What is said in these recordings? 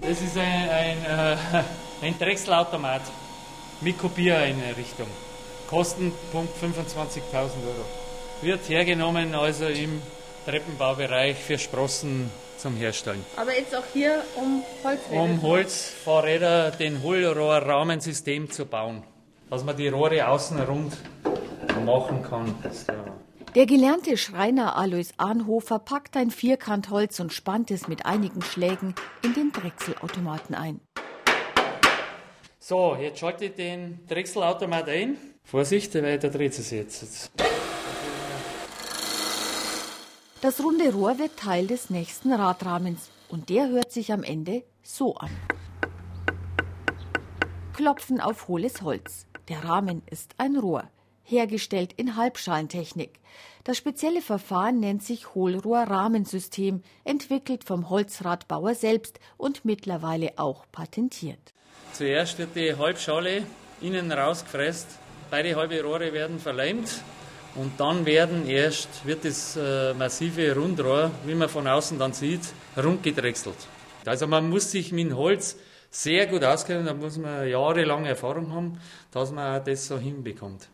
Das ist ein, ein, äh, ein Drechselautomat mit Kopiereinrichtung. Kostenpunkt 25.000 Euro. Wird hergenommen also im Treppenbaubereich für Sprossen zum Herstellen. Aber jetzt auch hier um Holzräder? Um Holzfahrräder den Hohlrohrrahmensystem zu bauen. Dass man die Rohre außen rund machen kann. Der gelernte Schreiner Alois Arnhofer packt ein Vierkantholz und spannt es mit einigen Schlägen in den Drechselautomaten ein. So, jetzt schalte ich den Drechselautomat ein. Vorsicht, weil da dreht es jetzt. Das runde Rohr wird Teil des nächsten Radrahmens und der hört sich am Ende so an. Klopfen auf hohles Holz. Der Rahmen ist ein Rohr hergestellt in Halbschalentechnik. Das spezielle Verfahren nennt sich Hohlrohr-Rahmensystem, entwickelt vom Holzradbauer selbst und mittlerweile auch patentiert. Zuerst wird die Halbschale innen rausgefräst, beide halbe Rohre werden verleimt und dann werden erst, wird das äh, massive Rundrohr, wie man von außen dann sieht, rundgedrechselt. Also man muss sich mit Holz sehr gut auskennen, da muss man jahrelange Erfahrung haben, dass man das so hinbekommt.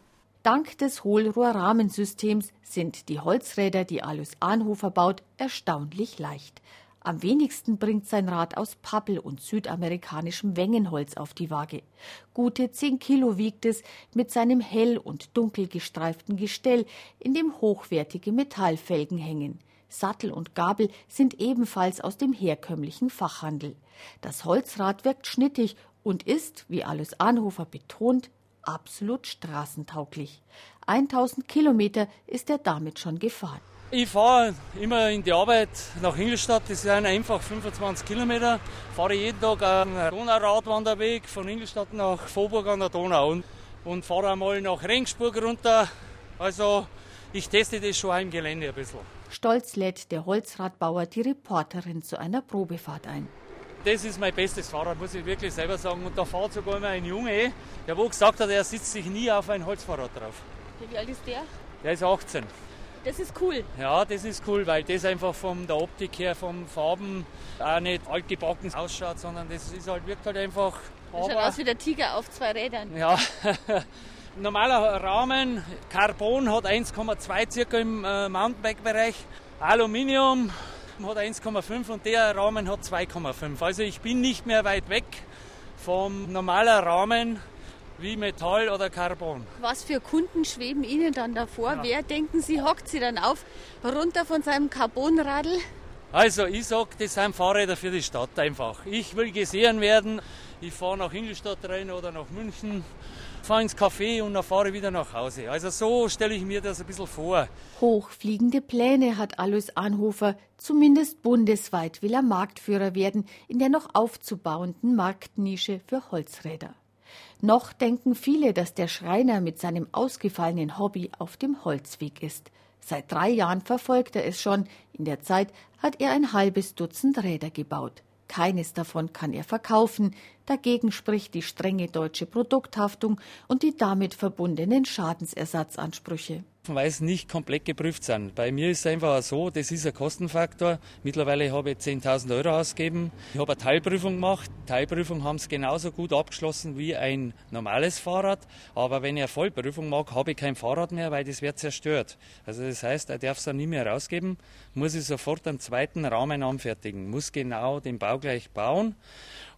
Dank des Hohlrohrrahmensystems sind die Holzräder, die Alois Anhofer baut, erstaunlich leicht. Am wenigsten bringt sein Rad aus Pappel und südamerikanischem Wengenholz auf die Waage. Gute zehn Kilo wiegt es mit seinem hell und dunkel gestreiften Gestell, in dem hochwertige Metallfelgen hängen. Sattel und Gabel sind ebenfalls aus dem herkömmlichen Fachhandel. Das Holzrad wirkt schnittig und ist, wie Alois Anhofer betont, absolut straßentauglich. 1000 Kilometer ist er damit schon gefahren. Ich fahre immer in die Arbeit nach Ingolstadt, das sind einfach 25 Kilometer. Fahre jeden Tag einen Donauradwanderweg von Ingolstadt nach Vorburg an der Donau und, und fahre einmal nach Rengsburg runter. Also ich teste das schon im Gelände ein bisschen. Stolz lädt der Holzradbauer die Reporterin zu einer Probefahrt ein das ist mein bestes Fahrrad, muss ich wirklich selber sagen. Und da fährt sogar immer ein Junge, der wo gesagt hat, er sitzt sich nie auf ein Holzfahrrad drauf. Wie alt ist der? Der ist 18. Das ist cool. Ja, das ist cool, weil das einfach von der Optik her, von Farben auch nicht altgebacken ausschaut, sondern das ist halt, wirkt halt einfach. Das schaut aus wie der Tiger auf zwei Rädern. Ja. Normaler Rahmen, Carbon hat 1,2 circa im äh, Mountainbike-Bereich. Aluminium hat 1,5 und der Rahmen hat 2,5. Also ich bin nicht mehr weit weg vom normalen Rahmen wie Metall oder Carbon. Was für Kunden schweben Ihnen dann davor? Ja. Wer denken Sie, hockt Sie dann auf, runter von seinem Carbonradl? Also ich sage, das sind Fahrräder für die Stadt einfach. Ich will gesehen werden. Ich fahre nach Ingolstadt rein oder nach München fahre ins Café und dann fahre ich wieder nach Hause. Also so stelle ich mir das ein bisschen vor. Hochfliegende Pläne hat Alois Anhofer. Zumindest bundesweit will er Marktführer werden in der noch aufzubauenden Marktnische für Holzräder. Noch denken viele, dass der Schreiner mit seinem ausgefallenen Hobby auf dem Holzweg ist. Seit drei Jahren verfolgt er es schon. In der Zeit hat er ein halbes Dutzend Räder gebaut. Keines davon kann er verkaufen. Dagegen spricht die strenge deutsche Produkthaftung und die damit verbundenen Schadensersatzansprüche weil es nicht komplett geprüft sind. Bei mir ist es einfach so, das ist ein Kostenfaktor. Mittlerweile habe ich 10.000 Euro ausgegeben. Ich habe eine Teilprüfung gemacht. Teilprüfung haben es genauso gut abgeschlossen wie ein normales Fahrrad. Aber wenn ich eine Vollprüfung mache, habe ich kein Fahrrad mehr, weil das wird zerstört. Also das heißt, er darf es dann nie mehr rausgeben, muss ich sofort einen zweiten Rahmen anfertigen, muss genau den Bau gleich bauen.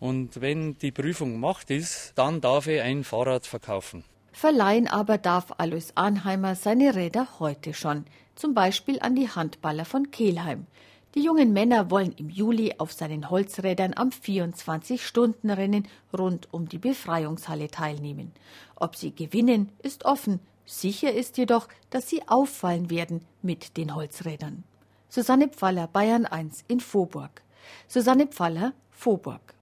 Und wenn die Prüfung gemacht ist, dann darf ich ein Fahrrad verkaufen. Verleihen aber darf Alois Arnheimer seine Räder heute schon, zum Beispiel an die Handballer von Kelheim. Die jungen Männer wollen im Juli auf seinen Holzrädern am 24-Stunden-Rennen rund um die Befreiungshalle teilnehmen. Ob sie gewinnen, ist offen. Sicher ist jedoch, dass sie auffallen werden mit den Holzrädern. Susanne Pfaller, Bayern 1 in Vorburg. Susanne Pfaller, Vorburg.